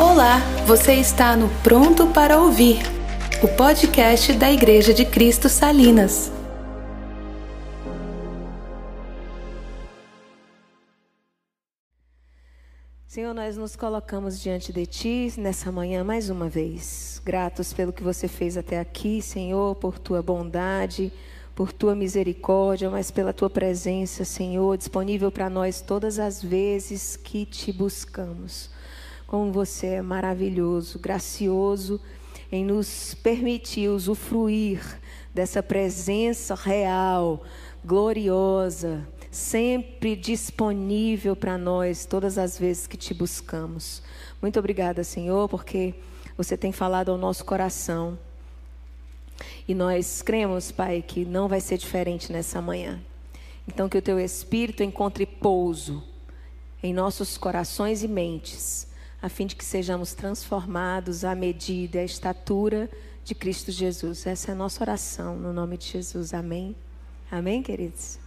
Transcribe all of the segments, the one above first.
Olá, você está no Pronto para Ouvir, o podcast da Igreja de Cristo Salinas. Senhor, nós nos colocamos diante de Ti nessa manhã mais uma vez. Gratos pelo que você fez até aqui, Senhor, por Tua bondade, por Tua misericórdia, mas pela Tua presença, Senhor, disponível para nós todas as vezes que Te buscamos como você é maravilhoso, gracioso em nos permitir usufruir dessa presença real, gloriosa, sempre disponível para nós todas as vezes que te buscamos. Muito obrigada, Senhor, porque você tem falado ao nosso coração. E nós cremos, Pai, que não vai ser diferente nessa manhã. Então, que o teu Espírito encontre pouso em nossos corações e mentes a fim de que sejamos transformados à medida e à estatura de Cristo Jesus. Essa é a nossa oração, no nome de Jesus. Amém. Amém, queridos?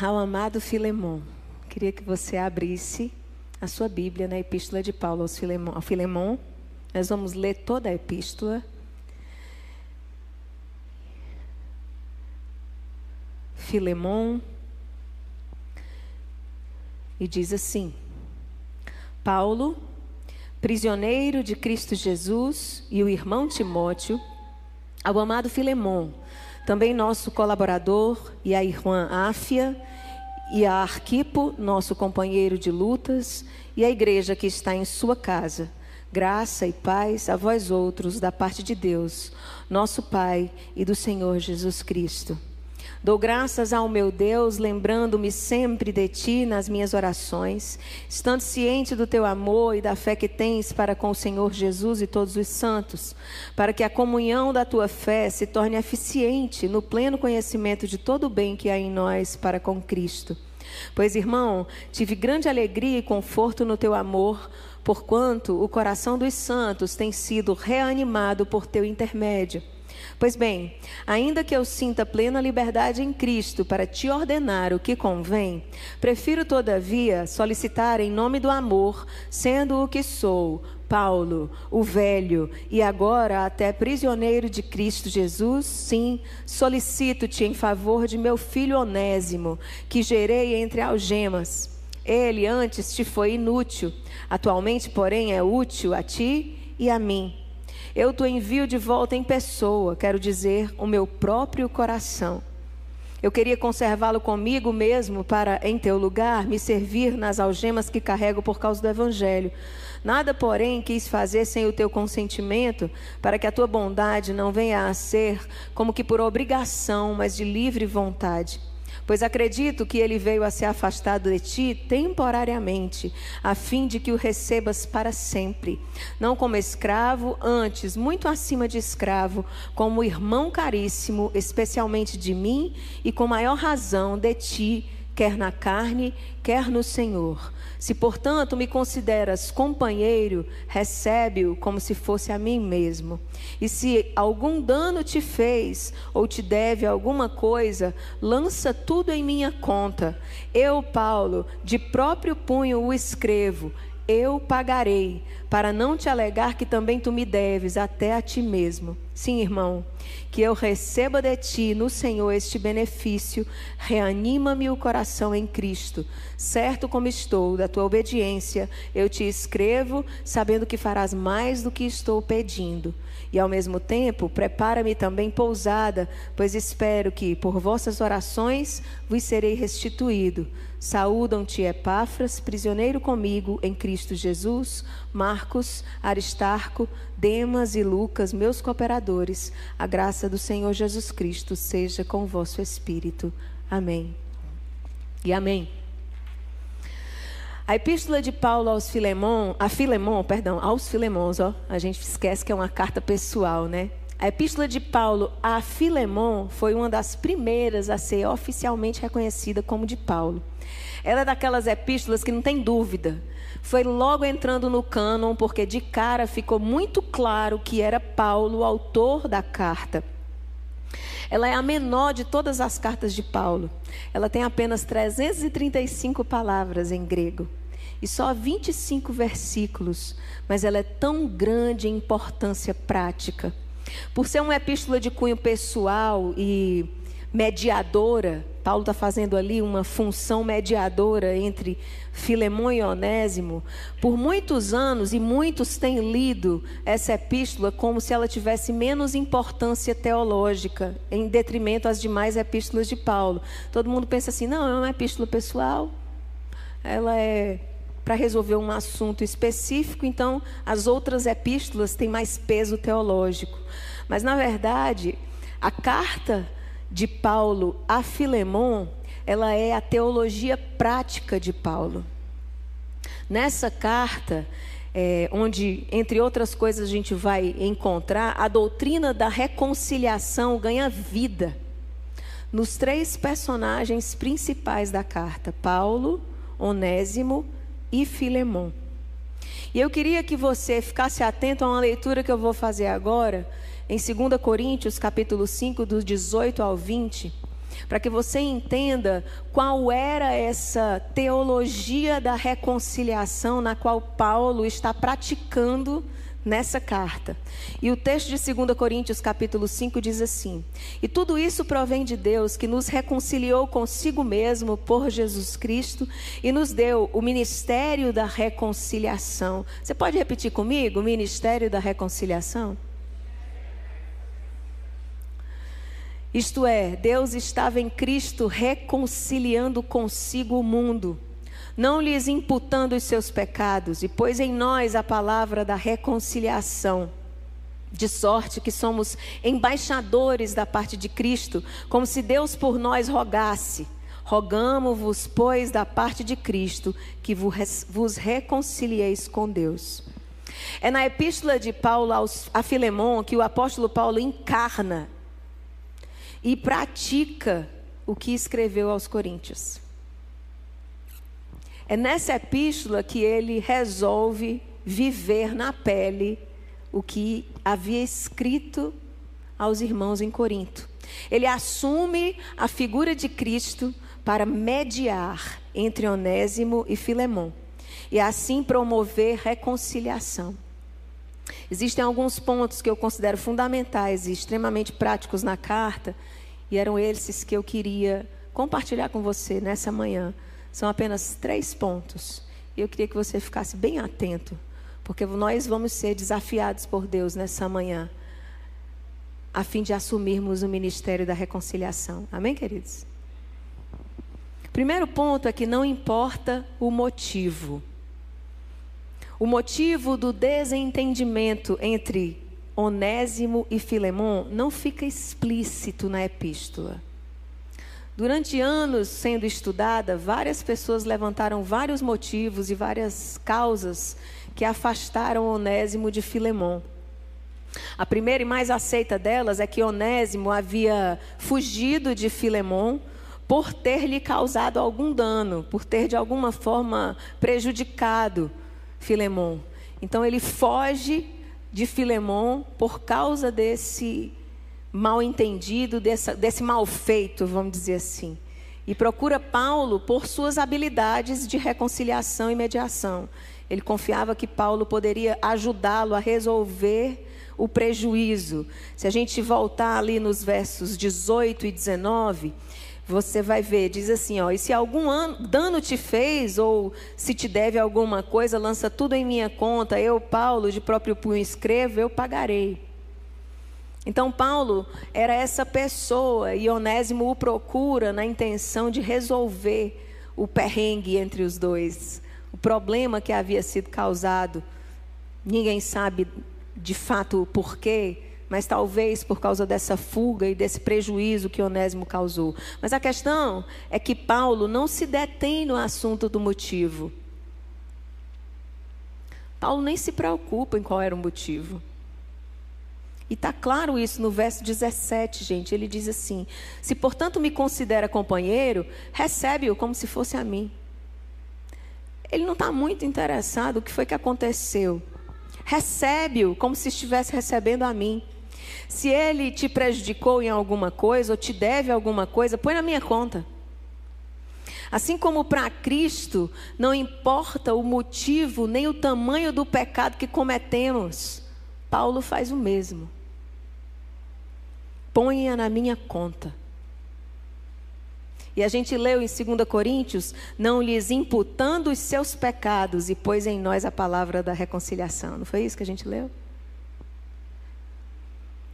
Ao amado Filemon, queria que você abrisse a sua Bíblia na Epístola de Paulo aos Filemon, ao Filemon. Nós vamos ler toda a epístola. Filemon. E diz assim: Paulo, prisioneiro de Cristo Jesus, e o irmão Timóteo, ao amado Filemon, também nosso colaborador, e a irmã Áfia, e a Arquipo, nosso companheiro de lutas, e a igreja que está em sua casa. Graça e paz a vós outros, da parte de Deus, nosso Pai e do Senhor Jesus Cristo. Dou graças ao meu Deus, lembrando-me sempre de ti nas minhas orações, estando ciente do teu amor e da fé que tens para com o Senhor Jesus e todos os santos, para que a comunhão da tua fé se torne eficiente no pleno conhecimento de todo o bem que há em nós para com Cristo. Pois, irmão, tive grande alegria e conforto no teu amor, porquanto o coração dos santos tem sido reanimado por teu intermédio. Pois bem, ainda que eu sinta plena liberdade em Cristo para te ordenar o que convém, prefiro, todavia, solicitar em nome do amor, sendo o que sou, Paulo, o velho, e agora até prisioneiro de Cristo Jesus, sim, solicito-te em favor de meu filho Onésimo, que gerei entre algemas. Ele antes te foi inútil, atualmente, porém, é útil a ti e a mim. Eu te envio de volta em pessoa, quero dizer, o meu próprio coração. Eu queria conservá-lo comigo mesmo para, em teu lugar, me servir nas algemas que carrego por causa do Evangelho. Nada, porém, quis fazer sem o teu consentimento, para que a tua bondade não venha a ser como que por obrigação, mas de livre vontade. Pois acredito que ele veio a ser afastado de ti temporariamente, a fim de que o recebas para sempre, não como escravo, antes, muito acima de escravo, como irmão caríssimo, especialmente de mim e com maior razão de ti, quer na carne, quer no Senhor. Se, portanto, me consideras companheiro, recebe-o como se fosse a mim mesmo. E se algum dano te fez ou te deve alguma coisa, lança tudo em minha conta. Eu, Paulo, de próprio punho o escrevo eu pagarei, para não te alegar que também tu me deves até a ti mesmo. Sim, irmão, que eu receba de ti no Senhor este benefício, reanima-me o coração em Cristo. Certo como estou da tua obediência, eu te escrevo, sabendo que farás mais do que estou pedindo. E ao mesmo tempo, prepara-me também pousada, pois espero que, por vossas orações, vos serei restituído. Saúdam-te, Epáfras, prisioneiro comigo em Cristo Jesus, Marcos, Aristarco, Demas e Lucas, meus cooperadores. A graça do Senhor Jesus Cristo seja com o vosso espírito. Amém. E amém. A epístola de Paulo aos Filemon, a Filemon, perdão, aos Filemons, ó, a gente esquece que é uma carta pessoal, né? A epístola de Paulo a Filemon foi uma das primeiras a ser oficialmente reconhecida como de Paulo. Ela é daquelas epístolas que não tem dúvida. Foi logo entrando no cânon, porque de cara ficou muito claro que era Paulo o autor da carta. Ela é a menor de todas as cartas de Paulo. Ela tem apenas 335 palavras em grego. e só 25 versículos, mas ela é tão grande em importância prática. Por ser uma epístola de cunho pessoal e mediadora, Paulo está fazendo ali uma função mediadora entre Filemão e Onésimo. Por muitos anos, e muitos têm lido essa epístola como se ela tivesse menos importância teológica, em detrimento às demais epístolas de Paulo. Todo mundo pensa assim: não, é uma epístola pessoal, ela é para resolver um assunto específico, então as outras epístolas têm mais peso teológico. Mas, na verdade, a carta de Paulo a Filemon, ela é a teologia prática de Paulo. Nessa carta, é, onde, entre outras coisas, a gente vai encontrar a doutrina da reconciliação ganha vida nos três personagens principais da carta: Paulo, Onésimo e Filemon. E eu queria que você ficasse atento a uma leitura que eu vou fazer agora, em 2 Coríntios, capítulo 5, do 18 ao 20, para que você entenda qual era essa teologia da reconciliação na qual Paulo está praticando nessa carta. E o texto de 2 Coríntios capítulo 5 diz assim: E tudo isso provém de Deus, que nos reconciliou consigo mesmo por Jesus Cristo e nos deu o ministério da reconciliação. Você pode repetir comigo? O ministério da reconciliação? Isto é, Deus estava em Cristo reconciliando consigo o mundo, não lhes imputando os seus pecados, e pôs em nós a palavra da reconciliação. De sorte que somos embaixadores da parte de Cristo, como se Deus por nós rogasse. Rogamo-vos, pois, da parte de Cristo, que vos reconcilieis com Deus. É na epístola de Paulo a Filemão que o apóstolo Paulo encarna e pratica o que escreveu aos Coríntios. É nessa epístola que ele resolve viver na pele o que havia escrito aos irmãos em Corinto. Ele assume a figura de Cristo para mediar entre Onésimo e Filemão e assim promover reconciliação. Existem alguns pontos que eu considero fundamentais e extremamente práticos na carta, e eram esses que eu queria compartilhar com você nessa manhã. São apenas três pontos. E eu queria que você ficasse bem atento, porque nós vamos ser desafiados por Deus nessa manhã, a fim de assumirmos o ministério da reconciliação. Amém, queridos? Primeiro ponto é que não importa o motivo. O motivo do desentendimento entre Onésimo e Filemon não fica explícito na epístola. Durante anos sendo estudada, várias pessoas levantaram vários motivos e várias causas que afastaram Onésimo de Filemon. A primeira e mais aceita delas é que Onésimo havia fugido de Filemon por ter lhe causado algum dano, por ter de alguma forma prejudicado Filemon. Então ele foge de Filemon por causa desse mal entendido, dessa, desse mal feito, vamos dizer assim. E procura Paulo por suas habilidades de reconciliação e mediação. Ele confiava que Paulo poderia ajudá-lo a resolver o prejuízo. Se a gente voltar ali nos versos 18 e 19, você vai ver, diz assim, ó, e se algum dano te fez ou se te deve alguma coisa, lança tudo em minha conta, eu, Paulo, de próprio punho escrevo, eu pagarei. Então Paulo era essa pessoa e Onésimo o procura na intenção de resolver o perrengue entre os dois, o problema que havia sido causado. Ninguém sabe de fato o porquê, mas talvez por causa dessa fuga e desse prejuízo que Onésimo causou. Mas a questão é que Paulo não se detém no assunto do motivo. Paulo nem se preocupa em qual era o motivo. E está claro isso no verso 17, gente. Ele diz assim: Se portanto me considera companheiro, recebe-o como se fosse a mim. Ele não está muito interessado o que foi que aconteceu. Recebe-o como se estivesse recebendo a mim. Se ele te prejudicou em alguma coisa ou te deve alguma coisa, põe na minha conta. Assim como para Cristo não importa o motivo nem o tamanho do pecado que cometemos, Paulo faz o mesmo. Ponha na minha conta. E a gente leu em 2 Coríntios: não lhes imputando os seus pecados, e pôs em nós a palavra da reconciliação. Não foi isso que a gente leu?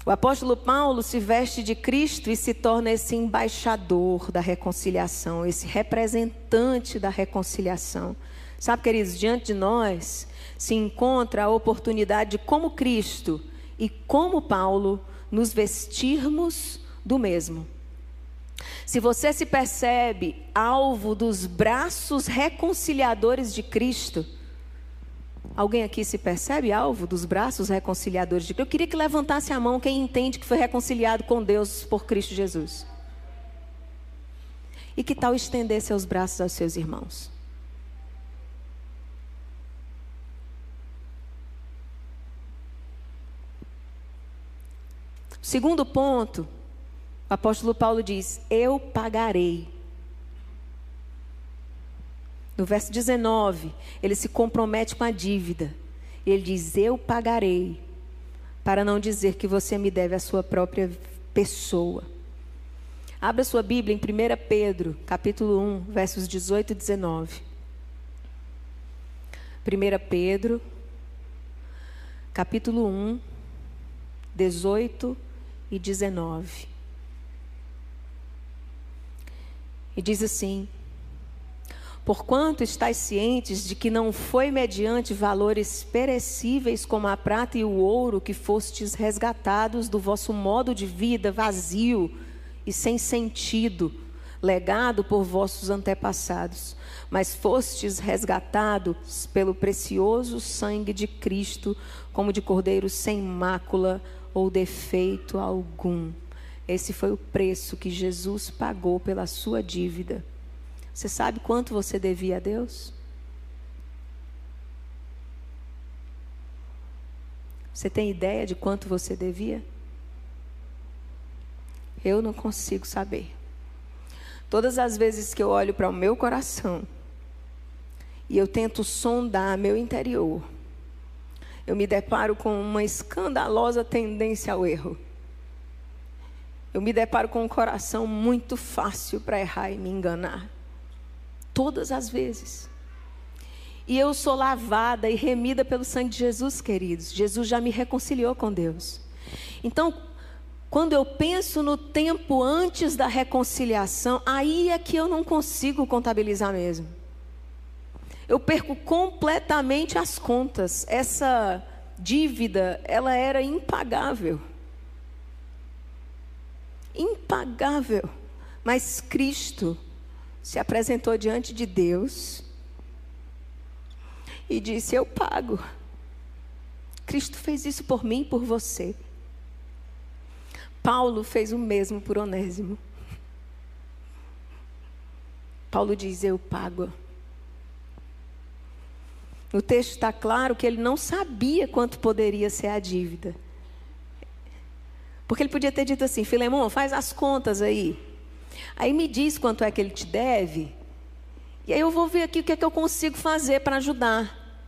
O apóstolo Paulo se veste de Cristo e se torna esse embaixador da reconciliação, esse representante da reconciliação. Sabe, queridos, diante de nós se encontra a oportunidade de, como Cristo e como Paulo, nos vestirmos do mesmo. Se você se percebe alvo dos braços reconciliadores de Cristo, Alguém aqui se percebe alvo dos braços reconciliadores de Cristo? Eu queria que levantasse a mão quem entende que foi reconciliado com Deus por Cristo Jesus. E que tal estender seus braços aos seus irmãos? Segundo ponto, o apóstolo Paulo diz: Eu pagarei. No verso 19, ele se compromete com a dívida. Ele diz: Eu pagarei, para não dizer que você me deve a sua própria pessoa. Abra sua Bíblia em 1 Pedro, capítulo 1, versos 18 e 19. 1 Pedro, capítulo 1, 18 e 19. E diz assim: Porquanto estáis cientes de que não foi mediante valores perecíveis como a prata e o ouro que fostes resgatados do vosso modo de vida vazio e sem sentido, legado por vossos antepassados, mas fostes resgatados pelo precioso sangue de Cristo, como de cordeiro sem mácula ou defeito algum. Esse foi o preço que Jesus pagou pela sua dívida. Você sabe quanto você devia a Deus? Você tem ideia de quanto você devia? Eu não consigo saber. Todas as vezes que eu olho para o meu coração e eu tento sondar meu interior, eu me deparo com uma escandalosa tendência ao erro. Eu me deparo com um coração muito fácil para errar e me enganar todas as vezes. E eu sou lavada e remida pelo sangue de Jesus, queridos. Jesus já me reconciliou com Deus. Então, quando eu penso no tempo antes da reconciliação, aí é que eu não consigo contabilizar mesmo. Eu perco completamente as contas. Essa dívida, ela era impagável. Impagável. Mas Cristo se apresentou diante de Deus e disse: Eu pago. Cristo fez isso por mim e por você. Paulo fez o mesmo por Onésimo. Paulo diz: Eu pago. No texto está claro que ele não sabia quanto poderia ser a dívida. Porque ele podia ter dito assim: Filemão, faz as contas aí. Aí me diz quanto é que ele te deve. E aí eu vou ver aqui o que é que eu consigo fazer para ajudar.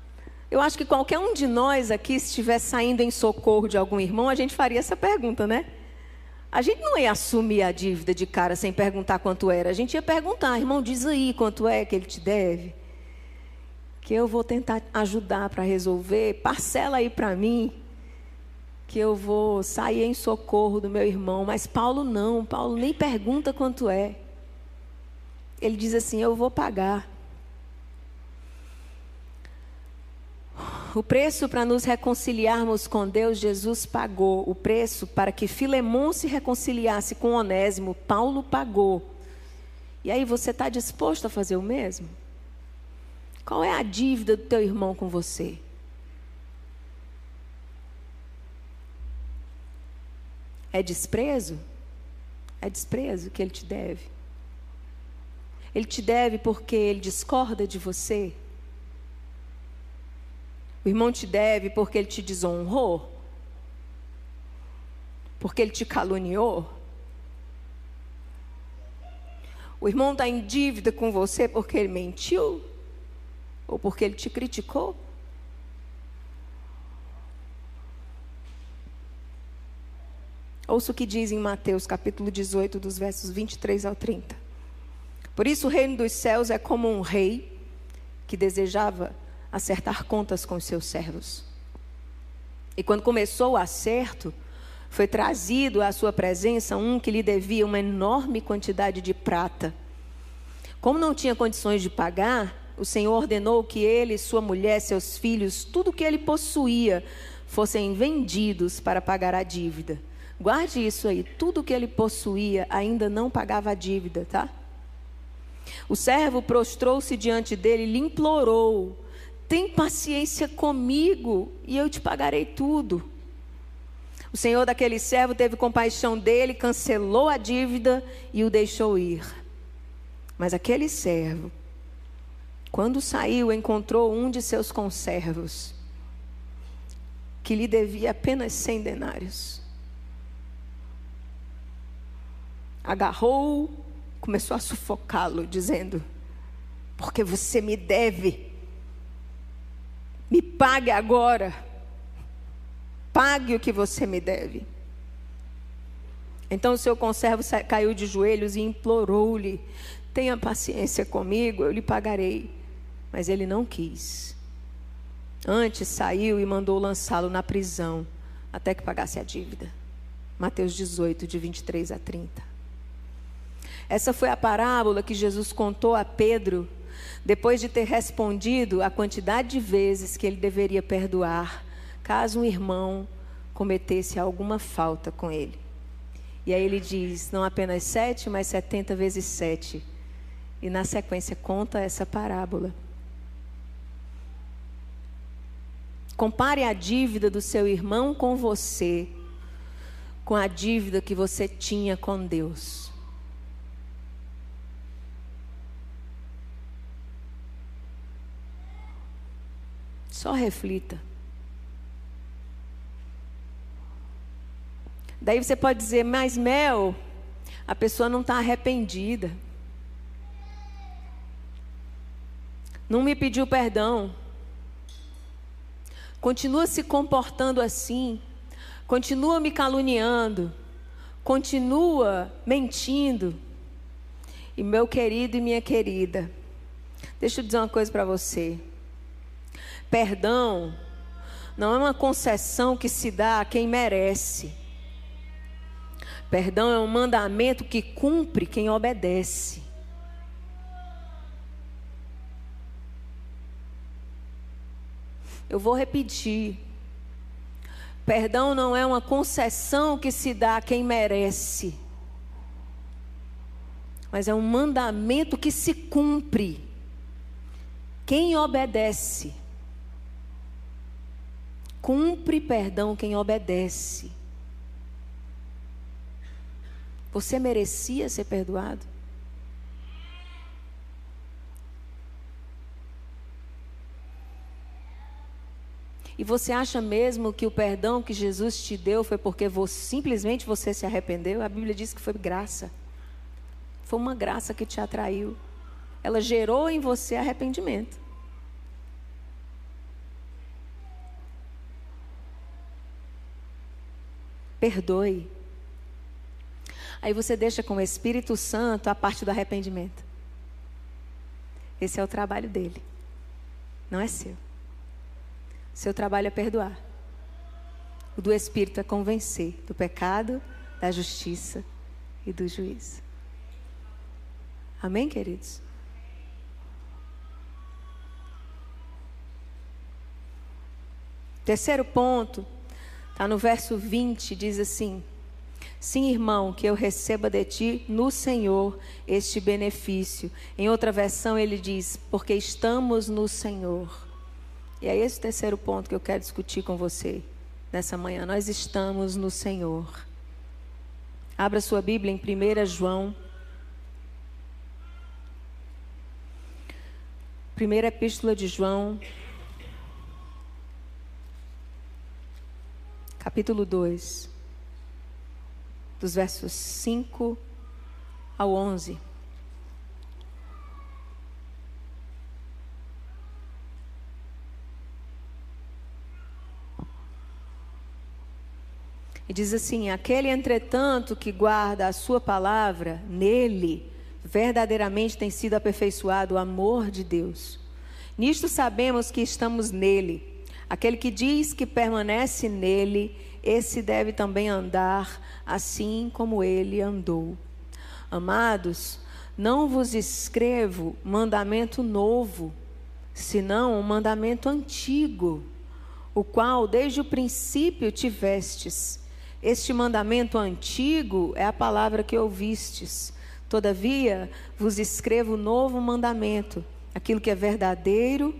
Eu acho que qualquer um de nós aqui, se estiver saindo em socorro de algum irmão, a gente faria essa pergunta, né? A gente não ia assumir a dívida de cara sem perguntar quanto era. A gente ia perguntar, irmão, diz aí quanto é que ele te deve. Que eu vou tentar ajudar para resolver. Parcela aí para mim que eu vou sair em socorro do meu irmão, mas Paulo não, Paulo nem pergunta quanto é. Ele diz assim: Eu vou pagar. O preço para nos reconciliarmos com Deus, Jesus pagou. O preço para que Filemão se reconciliasse com Onésimo, Paulo pagou. E aí você está disposto a fazer o mesmo? Qual é a dívida do teu irmão com você? É desprezo? É desprezo que ele te deve. Ele te deve porque ele discorda de você. O irmão te deve porque ele te desonrou. Porque ele te caluniou. O irmão está em dívida com você porque ele mentiu? Ou porque ele te criticou? Ouça o que diz em Mateus capítulo 18, dos versos 23 ao 30. Por isso o reino dos céus é como um rei que desejava acertar contas com seus servos. E quando começou o acerto, foi trazido à sua presença um que lhe devia uma enorme quantidade de prata. Como não tinha condições de pagar, o Senhor ordenou que ele, sua mulher, seus filhos, tudo que ele possuía, fossem vendidos para pagar a dívida. Guarde isso aí. Tudo que ele possuía ainda não pagava a dívida, tá? O servo prostrou-se diante dele e lhe implorou: Tem paciência comigo e eu te pagarei tudo. O senhor daquele servo teve compaixão dele, cancelou a dívida e o deixou ir. Mas aquele servo, quando saiu, encontrou um de seus conservos, que lhe devia apenas cem denários. agarrou, começou a sufocá-lo, dizendo: Porque você me deve, me pague agora, pague o que você me deve. Então o seu conservo caiu de joelhos e implorou-lhe: Tenha paciência comigo, eu lhe pagarei. Mas ele não quis. Antes saiu e mandou lançá-lo na prisão até que pagasse a dívida. Mateus 18, de 23 a 30. Essa foi a parábola que Jesus contou a Pedro, depois de ter respondido a quantidade de vezes que ele deveria perdoar, caso um irmão cometesse alguma falta com ele. E aí ele diz: não apenas sete, mas setenta vezes sete. E na sequência conta essa parábola. Compare a dívida do seu irmão com você, com a dívida que você tinha com Deus. Só reflita. Daí você pode dizer, mas Mel, a pessoa não está arrependida. Não me pediu perdão. Continua se comportando assim. Continua me caluniando. Continua mentindo. E meu querido e minha querida, deixa eu dizer uma coisa para você. Perdão não é uma concessão que se dá a quem merece. Perdão é um mandamento que cumpre quem obedece. Eu vou repetir. Perdão não é uma concessão que se dá a quem merece, mas é um mandamento que se cumpre. Quem obedece. Cumpre perdão quem obedece. Você merecia ser perdoado? E você acha mesmo que o perdão que Jesus te deu foi porque você, simplesmente você se arrependeu? A Bíblia diz que foi graça. Foi uma graça que te atraiu. Ela gerou em você arrependimento. Perdoe. Aí você deixa com o Espírito Santo a parte do arrependimento. Esse é o trabalho dele. Não é seu. Seu trabalho é perdoar. O do Espírito é convencer do pecado, da justiça e do juízo. Amém, queridos? Terceiro ponto Está no verso 20, diz assim: Sim, irmão, que eu receba de ti no Senhor este benefício. Em outra versão ele diz: Porque estamos no Senhor. E é esse o terceiro ponto que eu quero discutir com você nessa manhã. Nós estamos no Senhor. Abra sua Bíblia em 1 João. Primeira Epístola de João, capítulo 2, dos versos 5 ao 11. E diz assim: Aquele, entretanto, que guarda a sua palavra, nele verdadeiramente tem sido aperfeiçoado o amor de Deus. Nisto sabemos que estamos nele. Aquele que diz que permanece nele, esse deve também andar assim como ele andou. Amados, não vos escrevo mandamento novo, senão um mandamento antigo, o qual desde o princípio tivestes. Este mandamento antigo é a palavra que ouvistes. Todavia, vos escrevo novo mandamento, aquilo que é verdadeiro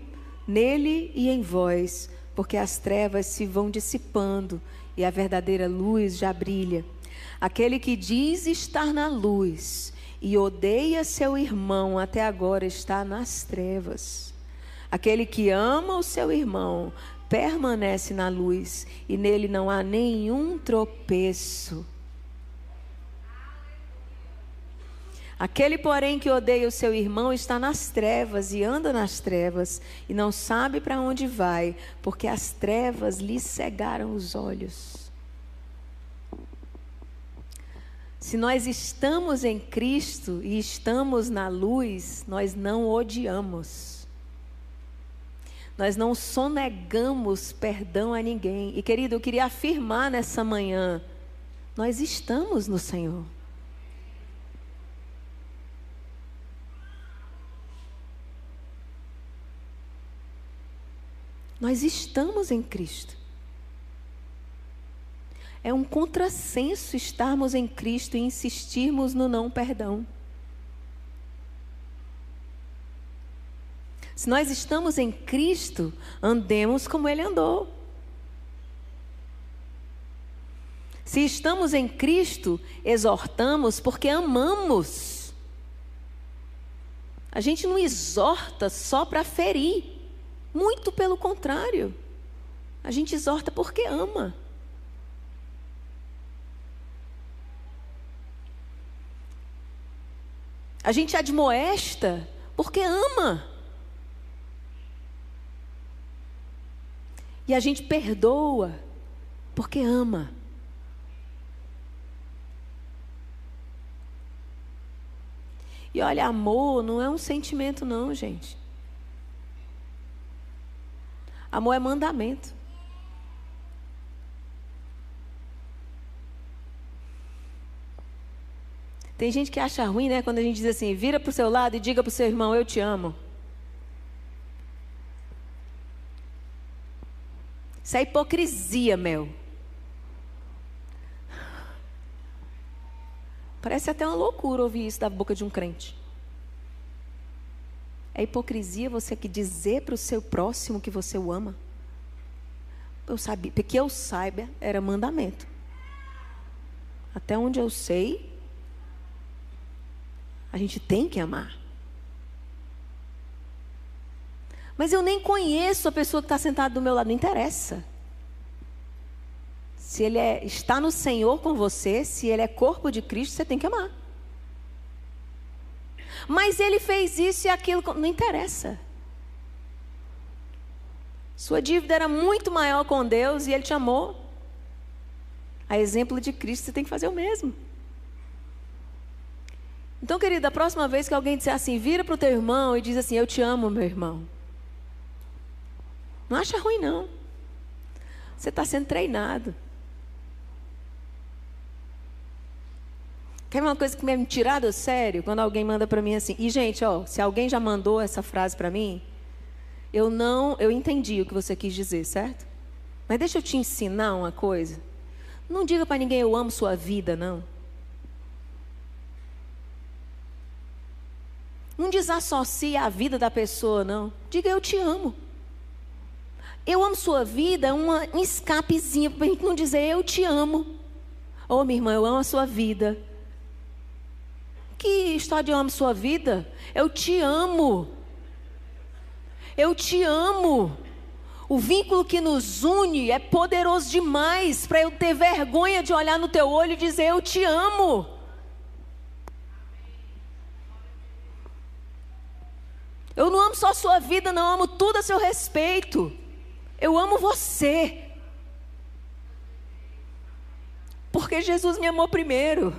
nele e em vós, porque as trevas se vão dissipando e a verdadeira luz já brilha. Aquele que diz estar na luz e odeia seu irmão até agora está nas trevas. Aquele que ama o seu irmão permanece na luz e nele não há nenhum tropeço. Aquele, porém, que odeia o seu irmão está nas trevas e anda nas trevas e não sabe para onde vai, porque as trevas lhe cegaram os olhos. Se nós estamos em Cristo e estamos na luz, nós não odiamos. Nós não sonegamos perdão a ninguém. E querido, eu queria afirmar nessa manhã: nós estamos no Senhor. Nós estamos em Cristo. É um contrassenso estarmos em Cristo e insistirmos no não perdão. Se nós estamos em Cristo, andemos como Ele andou. Se estamos em Cristo, exortamos porque amamos. A gente não exorta só para ferir. Muito pelo contrário. A gente exorta porque ama. A gente admoesta porque ama. E a gente perdoa porque ama. E olha, amor não é um sentimento, não, gente. Amor é mandamento. Tem gente que acha ruim, né? Quando a gente diz assim: vira para o seu lado e diga para o seu irmão: Eu te amo. Isso é hipocrisia, meu. Parece até uma loucura ouvir isso da boca de um crente. É hipocrisia você que dizer para o seu próximo que você o ama. Eu sabia, porque eu saiba, era mandamento. Até onde eu sei, a gente tem que amar. Mas eu nem conheço a pessoa que está sentada do meu lado, não interessa. Se ele é, está no Senhor com você, se ele é corpo de Cristo, você tem que amar. Mas ele fez isso e aquilo, não interessa. Sua dívida era muito maior com Deus e ele te amou. A exemplo de Cristo, você tem que fazer o mesmo. Então, querida, a próxima vez que alguém disser assim, vira para o teu irmão e diz assim: Eu te amo, meu irmão. Não acha ruim, não. Você está sendo treinado. Quer uma coisa que me tirar do sério? Quando alguém manda para mim assim. E, gente, ó, se alguém já mandou essa frase para mim, eu não. Eu entendi o que você quis dizer, certo? Mas deixa eu te ensinar uma coisa. Não diga para ninguém eu amo sua vida, não. Não desassocie a vida da pessoa, não. Diga eu te amo. Eu amo sua vida é uma, um escapezinho para a gente não dizer eu te amo. Oh, minha irmã, eu amo a sua vida. Que história de eu amo sua vida? Eu te amo. Eu te amo. O vínculo que nos une é poderoso demais para eu ter vergonha de olhar no teu olho e dizer eu te amo. Eu não amo só a sua vida, não amo tudo a seu respeito. Eu amo você. Porque Jesus me amou primeiro.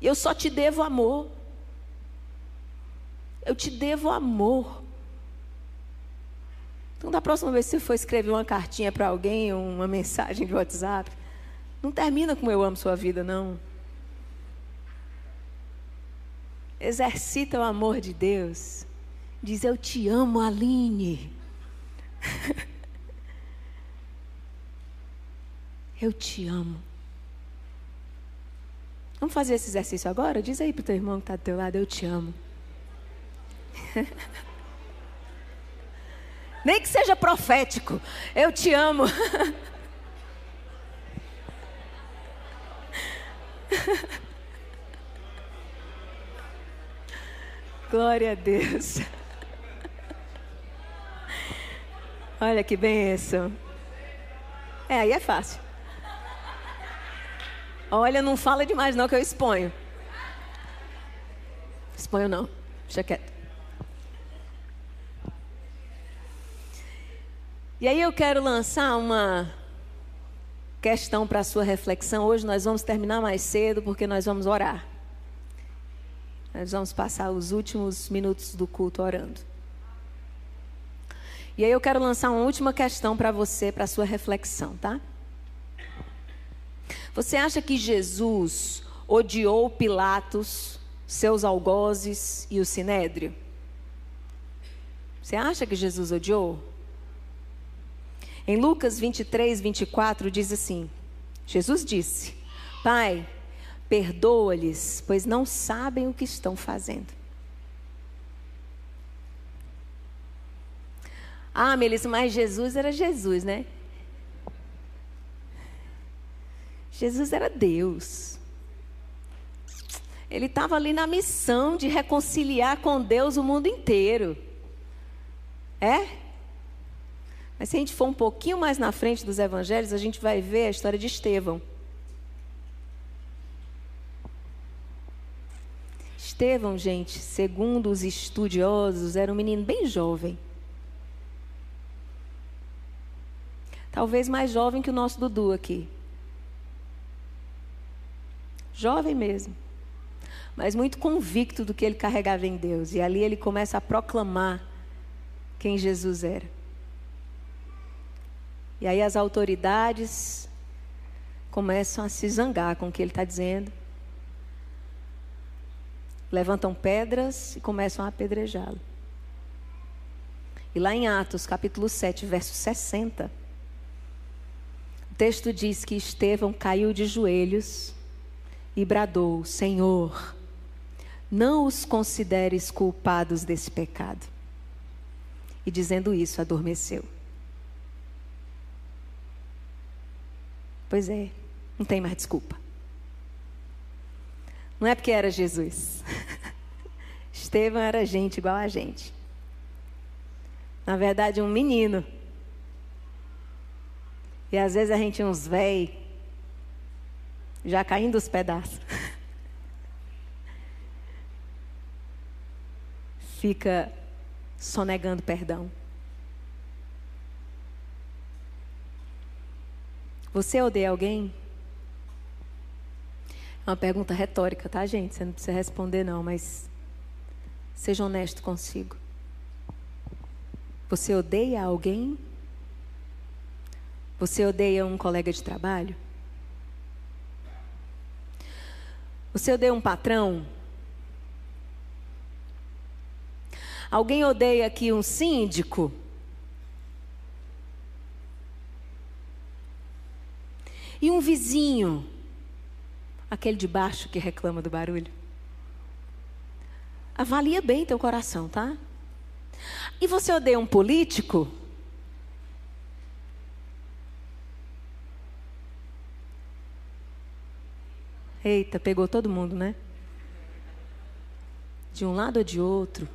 E eu só te devo amor. Eu te devo amor. Então, da próxima vez que você for escrever uma cartinha para alguém, uma mensagem de WhatsApp, não termina com eu amo sua vida, não. Exercita o amor de Deus. Diz eu te amo, Aline. eu te amo. Vamos fazer esse exercício agora? Diz aí para o teu irmão que está do teu lado, eu te amo. Nem que seja profético. Eu te amo. Glória a Deus. Olha que benção. É, aí é fácil. Olha, não fala demais não que eu exponho. Exponho não. Deixa quieto. E aí eu quero lançar uma questão para a sua reflexão. Hoje nós vamos terminar mais cedo porque nós vamos orar. Nós vamos passar os últimos minutos do culto orando. E aí eu quero lançar uma última questão para você, para sua reflexão, tá? Você acha que Jesus odiou Pilatos, seus algozes e o sinédrio? Você acha que Jesus odiou? Em Lucas 23, 24, diz assim: Jesus disse: Pai, perdoa-lhes, pois não sabem o que estão fazendo. Ah, Melissa, mas Jesus era Jesus, né? Jesus era Deus. Ele estava ali na missão de reconciliar com Deus o mundo inteiro. É? Mas se a gente for um pouquinho mais na frente dos evangelhos, a gente vai ver a história de Estevão. Estevão, gente, segundo os estudiosos, era um menino bem jovem. Talvez mais jovem que o nosso Dudu aqui. Jovem mesmo. Mas muito convicto do que ele carregava em Deus. E ali ele começa a proclamar quem Jesus era. E aí as autoridades começam a se zangar com o que ele está dizendo. Levantam pedras e começam a apedrejá-lo. E lá em Atos, capítulo 7, verso 60, o texto diz que Estevão caiu de joelhos e bradou: Senhor, não os consideres culpados desse pecado. E dizendo isso, adormeceu. Pois é, não tem mais desculpa. Não é porque era Jesus. Estevão era gente igual a gente. Na verdade, um menino. E às vezes a gente, uns véi, já caindo os pedaços. Fica sonegando perdão. Você odeia alguém? É uma pergunta retórica, tá, gente? Você não precisa responder, não, mas seja honesto consigo. Você odeia alguém? Você odeia um colega de trabalho? Você odeia um patrão? Alguém odeia aqui um síndico? E um vizinho, aquele de baixo que reclama do barulho. Avalia bem teu coração, tá? E você odeia um político? Eita, pegou todo mundo, né? De um lado ou de outro.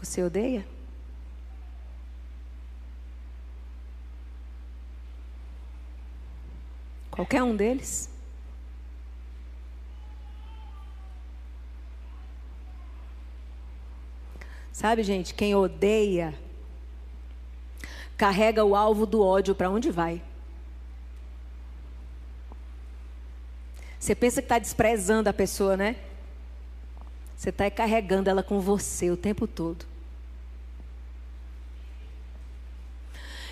Você odeia? Qualquer um deles? Sabe, gente, quem odeia carrega o alvo do ódio para onde vai. Você pensa que está desprezando a pessoa, né? Você está carregando ela com você o tempo todo.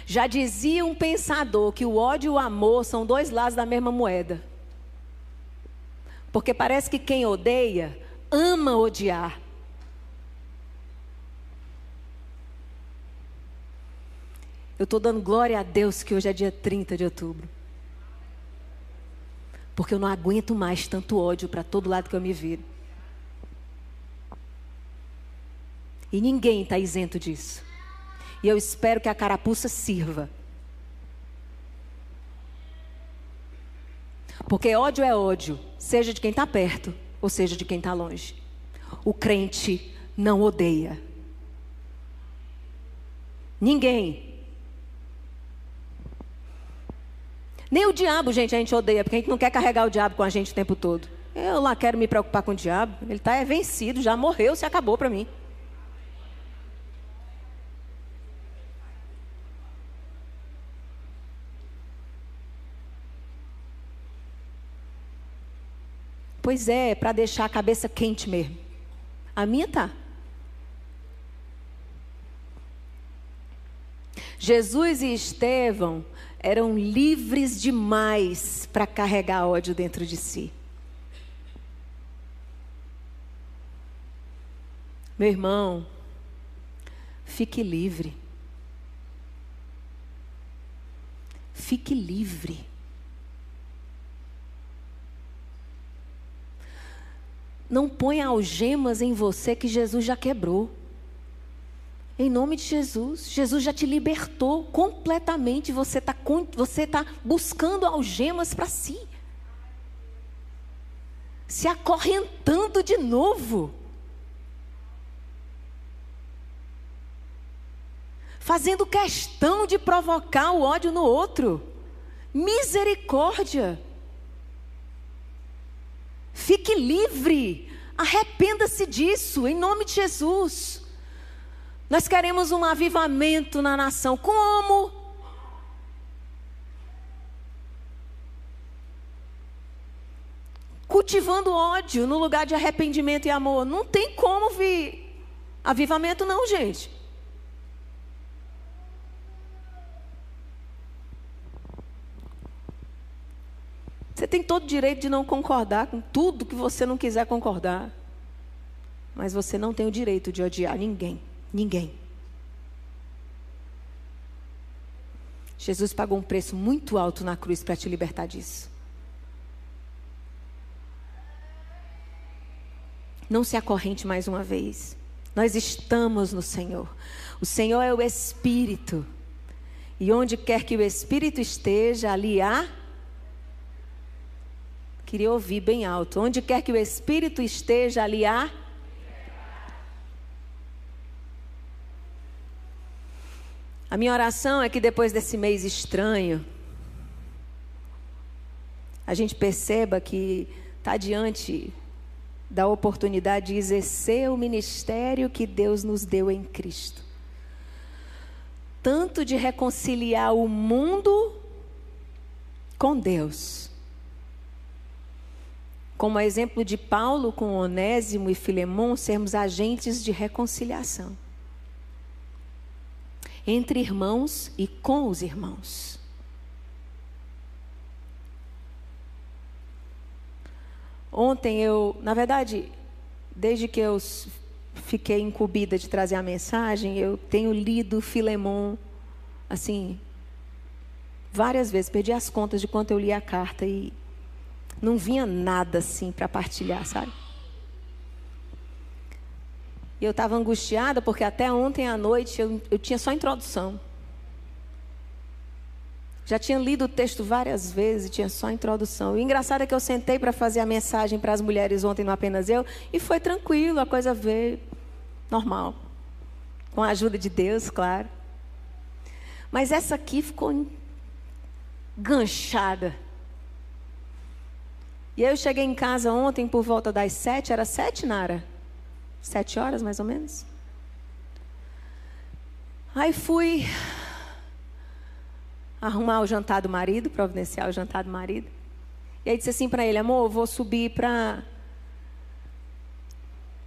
Já dizia um pensador que o ódio e o amor são dois lados da mesma moeda. Porque parece que quem odeia ama odiar. Eu estou dando glória a Deus que hoje é dia 30 de outubro. Porque eu não aguento mais tanto ódio para todo lado que eu me viro. E ninguém está isento disso. E eu espero que a carapuça sirva. Porque ódio é ódio, seja de quem está perto ou seja de quem está longe. O crente não odeia. Ninguém. Nem o diabo, gente, a gente odeia, porque a gente não quer carregar o diabo com a gente o tempo todo. Eu lá quero me preocupar com o diabo. Ele está é vencido, já morreu, se acabou para mim. Pois é, para deixar a cabeça quente mesmo. A minha tá. Jesus e Estevão eram livres demais para carregar ódio dentro de si. Meu irmão, fique livre. Fique livre. Não ponha algemas em você que Jesus já quebrou. Em nome de Jesus, Jesus já te libertou completamente. Você está você tá buscando algemas para si, se acorrentando de novo, fazendo questão de provocar o ódio no outro. Misericórdia. Fique livre. Arrependa-se disso, em nome de Jesus. Nós queremos um avivamento na nação. Como? Cultivando ódio no lugar de arrependimento e amor. Não tem como vir avivamento, não, gente. Você tem todo o direito de não concordar com tudo que você não quiser concordar. Mas você não tem o direito de odiar ninguém. Ninguém. Jesus pagou um preço muito alto na cruz para te libertar disso. Não se acorrente mais uma vez. Nós estamos no Senhor. O Senhor é o Espírito. E onde quer que o Espírito esteja, ali há Queria ouvir bem alto. Onde quer que o Espírito esteja, ali há. A minha oração é que depois desse mês estranho, a gente perceba que está diante da oportunidade de exercer o ministério que Deus nos deu em Cristo. Tanto de reconciliar o mundo com Deus como exemplo de Paulo com Onésimo e Filemão, sermos agentes de reconciliação entre irmãos e com os irmãos. Ontem eu, na verdade, desde que eu fiquei incumbida de trazer a mensagem, eu tenho lido Filemão, assim, várias vezes, perdi as contas de quanto eu li a carta e não vinha nada assim para partilhar, sabe? E eu estava angustiada porque até ontem à noite eu, eu tinha só introdução. Já tinha lido o texto várias vezes e tinha só introdução. O engraçado é que eu sentei para fazer a mensagem para as mulheres ontem, não apenas eu, e foi tranquilo, a coisa veio normal. Com a ajuda de Deus, claro. Mas essa aqui ficou enganchada. E eu cheguei em casa ontem por volta das sete, era sete, Nara? Sete horas mais ou menos? Aí fui arrumar o jantar do marido, providenciar o jantar do marido. E aí disse assim para ele: Amor, eu vou subir para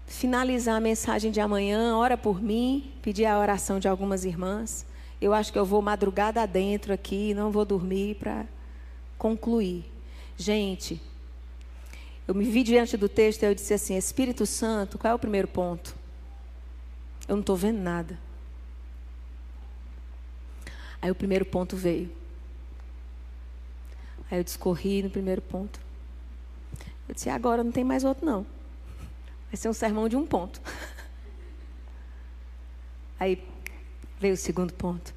finalizar a mensagem de amanhã, ora por mim, pedir a oração de algumas irmãs. Eu acho que eu vou madrugada dentro aqui, não vou dormir para concluir. Gente, eu me vi diante do texto e eu disse assim: Espírito Santo, qual é o primeiro ponto? Eu não estou vendo nada. Aí o primeiro ponto veio. Aí eu discorri no primeiro ponto. Eu disse: agora não tem mais outro, não. Vai ser um sermão de um ponto. Aí veio o segundo ponto.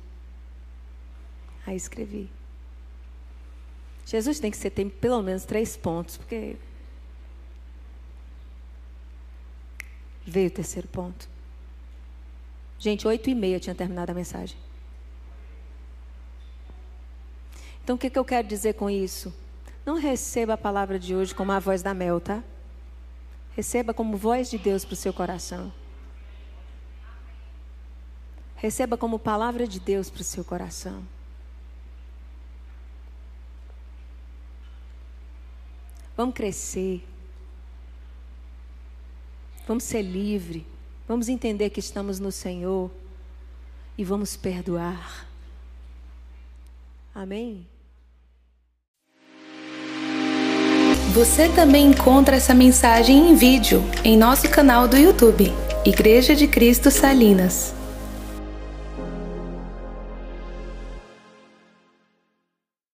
Aí escrevi. Jesus tem que ser, tem pelo menos três pontos, porque Veio o terceiro ponto. Gente, oito e meia tinha terminado a mensagem. Então, o que, que eu quero dizer com isso? Não receba a palavra de hoje como a voz da Mel, tá? Receba como voz de Deus para o seu coração. Receba como palavra de Deus para o seu coração. Vamos crescer. Vamos ser livre. Vamos entender que estamos no Senhor. E vamos perdoar. Amém? Você também encontra essa mensagem em vídeo em nosso canal do YouTube, Igreja de Cristo Salinas.